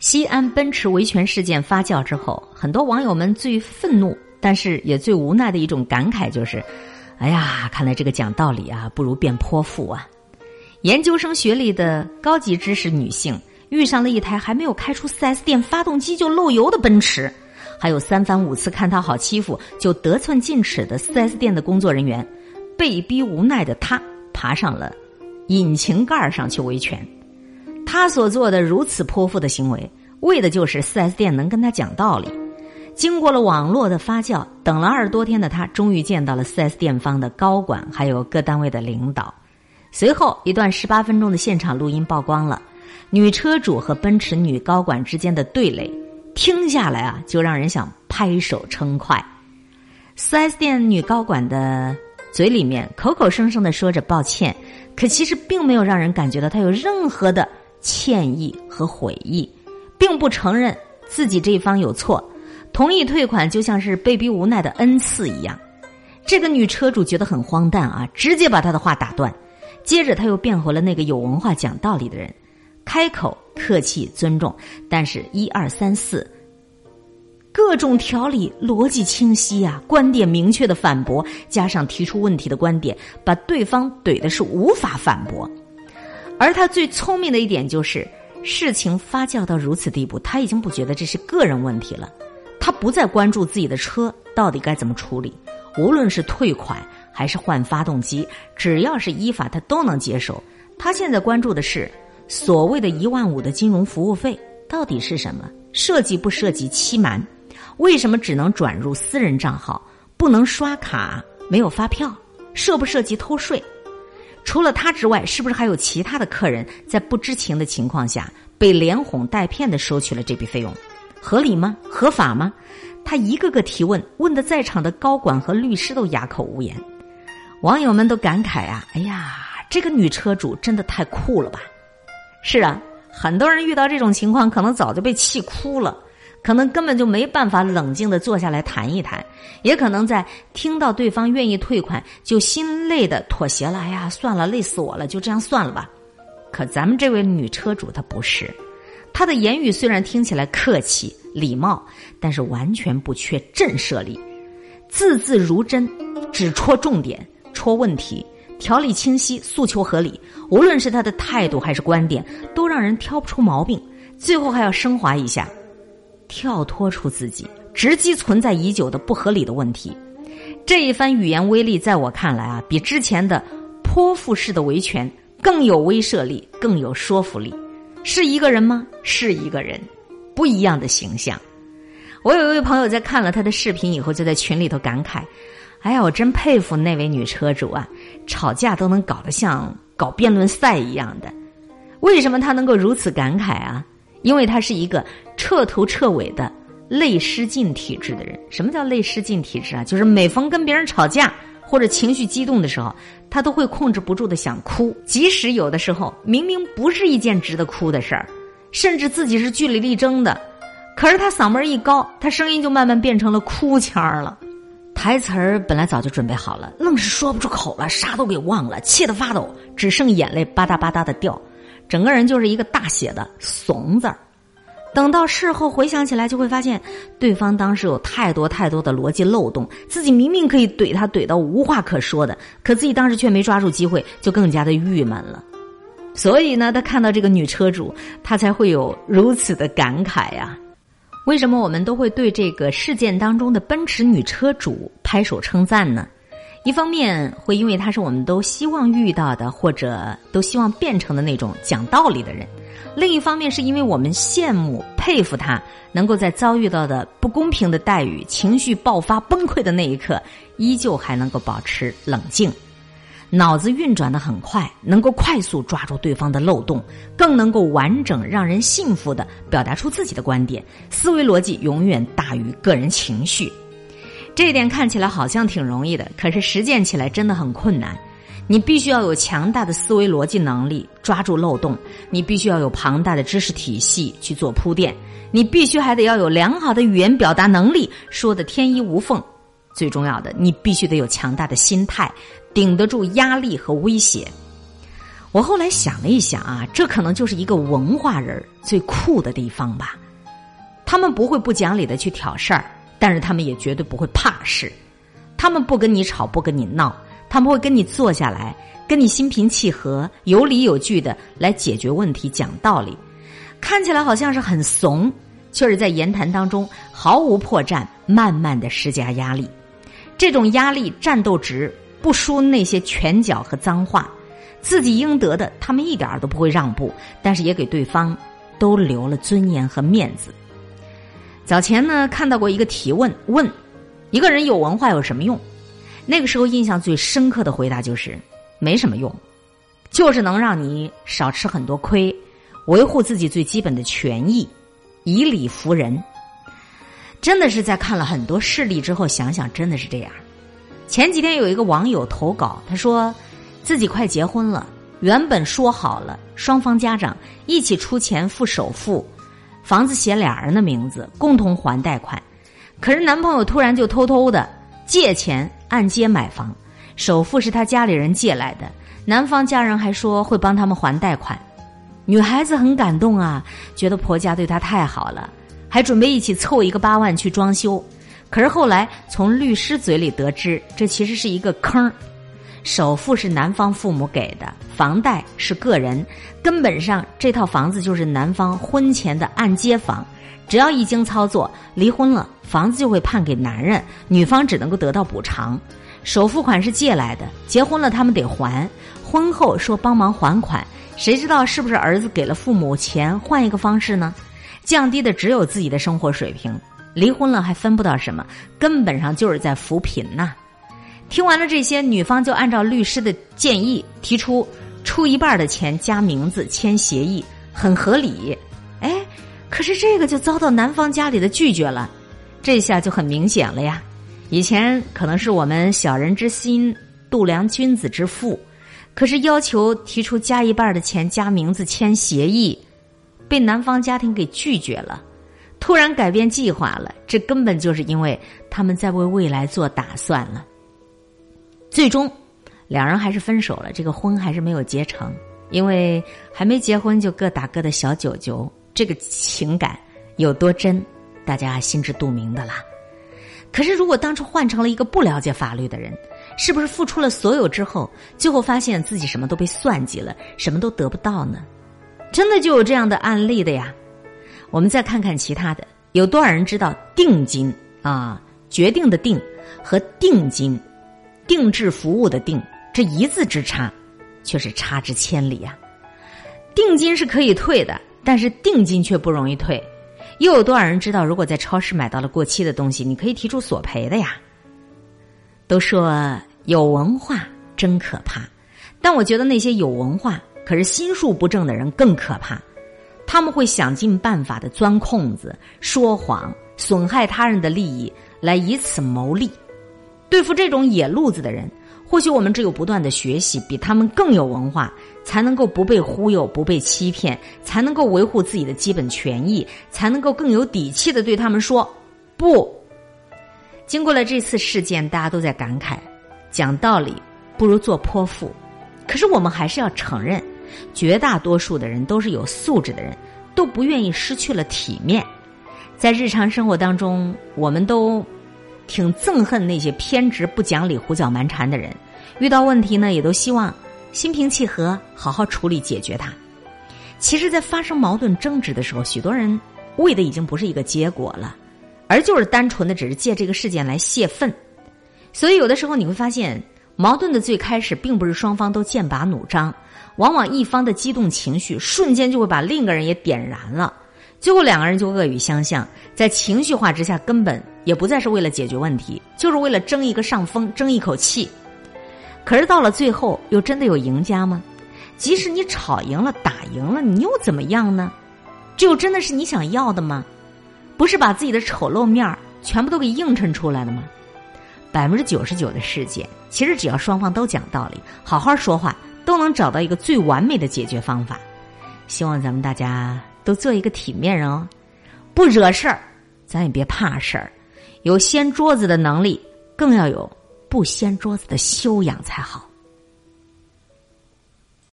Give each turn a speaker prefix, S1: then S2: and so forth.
S1: 西安奔驰维权事件发酵之后，很多网友们最愤怒，但是也最无奈的一种感慨就是：哎呀，看来这个讲道理啊，不如变泼妇啊！研究生学历的高级知识女性遇上了一台还没有开出 4S 店发动机就漏油的奔驰，还有三番五次看她好欺负就得寸进尺的 4S 店的工作人员，被逼无奈的她爬上了引擎盖上去维权。他所做的如此泼妇的行为，为的就是四 S 店能跟他讲道理。经过了网络的发酵，等了二十多天的他，终于见到了四 S 店方的高管，还有各单位的领导。随后，一段十八分钟的现场录音曝光了，女车主和奔驰女高管之间的对垒，听下来啊，就让人想拍手称快。四 S 店女高管的嘴里面口口声声的说着抱歉，可其实并没有让人感觉到她有任何的。歉意和悔意，并不承认自己这一方有错，同意退款就像是被逼无奈的恩赐一样。这个女车主觉得很荒诞啊，直接把他的话打断。接着，他又变回了那个有文化、讲道理的人，开口客气尊重，但是一二三四，各种条理逻辑清晰啊，观点明确的反驳，加上提出问题的观点，把对方怼的是无法反驳。而他最聪明的一点就是，事情发酵到如此地步，他已经不觉得这是个人问题了，他不再关注自己的车到底该怎么处理，无论是退款还是换发动机，只要是依法，他都能接受。他现在关注的是所谓的一万五的金融服务费到底是什么，涉及不涉及欺瞒？为什么只能转入私人账号，不能刷卡，没有发票？涉不涉及偷税？除了他之外，是不是还有其他的客人在不知情的情况下被连哄带骗的收取了这笔费用？合理吗？合法吗？他一个个提问，问的在场的高管和律师都哑口无言。网友们都感慨啊：“哎呀，这个女车主真的太酷了吧！”是啊，很多人遇到这种情况，可能早就被气哭了。可能根本就没办法冷静的坐下来谈一谈，也可能在听到对方愿意退款，就心累的妥协了。哎呀，算了，累死我了，就这样算了吧。可咱们这位女车主她不是，她的言语虽然听起来客气礼貌，但是完全不缺震慑力，字字如针，只戳重点，戳问题，条理清晰，诉求合理。无论是她的态度还是观点，都让人挑不出毛病。最后还要升华一下。跳脱出自己，直击存在已久的不合理的问题。这一番语言威力，在我看来啊，比之前的泼妇式的维权更有威慑力，更有说服力。是一个人吗？是一个人，不一样的形象。我有一位朋友在看了他的视频以后，就在群里头感慨：“哎呀，我真佩服那位女车主啊，吵架都能搞得像搞辩论赛一样的。为什么她能够如此感慨啊？”因为他是一个彻头彻尾的泪失禁体质的人。什么叫泪失禁体质啊？就是每逢跟别人吵架或者情绪激动的时候，他都会控制不住的想哭。即使有的时候明明不是一件值得哭的事儿，甚至自己是据理力争的，可是他嗓门一高，他声音就慢慢变成了哭腔儿了。台词儿本来早就准备好了，愣是说不出口了，啥都给忘了，气得发抖，只剩眼泪吧嗒吧嗒的掉。整个人就是一个大写的怂字儿，等到事后回想起来，就会发现对方当时有太多太多的逻辑漏洞，自己明明可以怼他怼到无话可说的，可自己当时却没抓住机会，就更加的郁闷了。所以呢，他看到这个女车主，他才会有如此的感慨呀。为什么我们都会对这个事件当中的奔驰女车主拍手称赞呢？一方面会因为他是我们都希望遇到的，或者都希望变成的那种讲道理的人；另一方面是因为我们羡慕、佩服他，能够在遭遇到的不公平的待遇、情绪爆发、崩溃的那一刻，依旧还能够保持冷静，脑子运转的很快，能够快速抓住对方的漏洞，更能够完整、让人信服的表达出自己的观点。思维逻辑永远大于个人情绪。这一点看起来好像挺容易的，可是实践起来真的很困难。你必须要有强大的思维逻辑能力，抓住漏洞；你必须要有庞大的知识体系去做铺垫；你必须还得要有良好的语言表达能力，说的天衣无缝。最重要的，你必须得有强大的心态，顶得住压力和威胁。我后来想了一想啊，这可能就是一个文化人最酷的地方吧。他们不会不讲理的去挑事儿，但是他们也绝对不会怕事。他们不跟你吵，不跟你闹，他们会跟你坐下来，跟你心平气和、有理有据的来解决问题、讲道理。看起来好像是很怂，却是在言谈当中毫无破绽，慢慢的施加压力。这种压力战斗值不输那些拳脚和脏话。自己应得的，他们一点儿都不会让步，但是也给对方都留了尊严和面子。早前呢，看到过一个提问，问一个人有文化有什么用？那个时候印象最深刻的回答就是没什么用，就是能让你少吃很多亏，维护自己最基本的权益，以理服人。真的是在看了很多事例之后想想，真的是这样。前几天有一个网友投稿，他说。自己快结婚了，原本说好了双方家长一起出钱付首付，房子写俩人的名字，共同还贷款。可是男朋友突然就偷偷的借钱按揭买房，首付是他家里人借来的，男方家人还说会帮他们还贷款。女孩子很感动啊，觉得婆家对她太好了，还准备一起凑一个八万去装修。可是后来从律师嘴里得知，这其实是一个坑。首付是男方父母给的，房贷是个人，根本上这套房子就是男方婚前的按揭房。只要一经操作，离婚了，房子就会判给男人，女方只能够得到补偿。首付款是借来的，结婚了他们得还。婚后说帮忙还款，谁知道是不是儿子给了父母钱换一个方式呢？降低的只有自己的生活水平。离婚了还分不到什么，根本上就是在扶贫呐。听完了这些，女方就按照律师的建议提出出一半的钱加名字签协议，很合理。哎，可是这个就遭到男方家里的拒绝了，这下就很明显了呀。以前可能是我们小人之心度量君子之腹，可是要求提出加一半的钱加名字签协议，被男方家庭给拒绝了，突然改变计划了，这根本就是因为他们在为未来做打算了。最终，两人还是分手了。这个婚还是没有结成，因为还没结婚就各打各的小九九，这个情感有多真，大家心知肚明的啦。可是，如果当初换成了一个不了解法律的人，是不是付出了所有之后，最后发现自己什么都被算计了，什么都得不到呢？真的就有这样的案例的呀。我们再看看其他的，有多少人知道定金啊？决定的定和定金。定制服务的定，这一字之差，却是差之千里呀。定金是可以退的，但是定金却不容易退。又有多少人知道，如果在超市买到了过期的东西，你可以提出索赔的呀？都说有文化真可怕，但我觉得那些有文化可是心术不正的人更可怕。他们会想尽办法的钻空子、说谎、损害他人的利益，来以此谋利。对付这种野路子的人，或许我们只有不断的学习，比他们更有文化，才能够不被忽悠、不被欺骗，才能够维护自己的基本权益，才能够更有底气的对他们说不。经过了这次事件，大家都在感慨，讲道理不如做泼妇。可是我们还是要承认，绝大多数的人都是有素质的人，都不愿意失去了体面。在日常生活当中，我们都。挺憎恨那些偏执、不讲理、胡搅蛮缠的人。遇到问题呢，也都希望心平气和，好好处理解决它。其实，在发生矛盾争执的时候，许多人为的已经不是一个结果了，而就是单纯的只是借这个事件来泄愤。所以，有的时候你会发现，矛盾的最开始并不是双方都剑拔弩张，往往一方的激动情绪瞬间就会把另一个人也点燃了。最后两个人就恶语相向，在情绪化之下，根本也不再是为了解决问题，就是为了争一个上风、争一口气。可是到了最后，又真的有赢家吗？即使你吵赢了、打赢了，你又怎么样呢？这又真的是你想要的吗？不是把自己的丑陋面全部都给映衬出来了吗？百分之九十九的事件，其实只要双方都讲道理、好好说话，都能找到一个最完美的解决方法。希望咱们大家。都做一个体面人哦，不惹事儿，咱也别怕事儿，有掀桌子的能力，更要有不掀桌子的修养才好。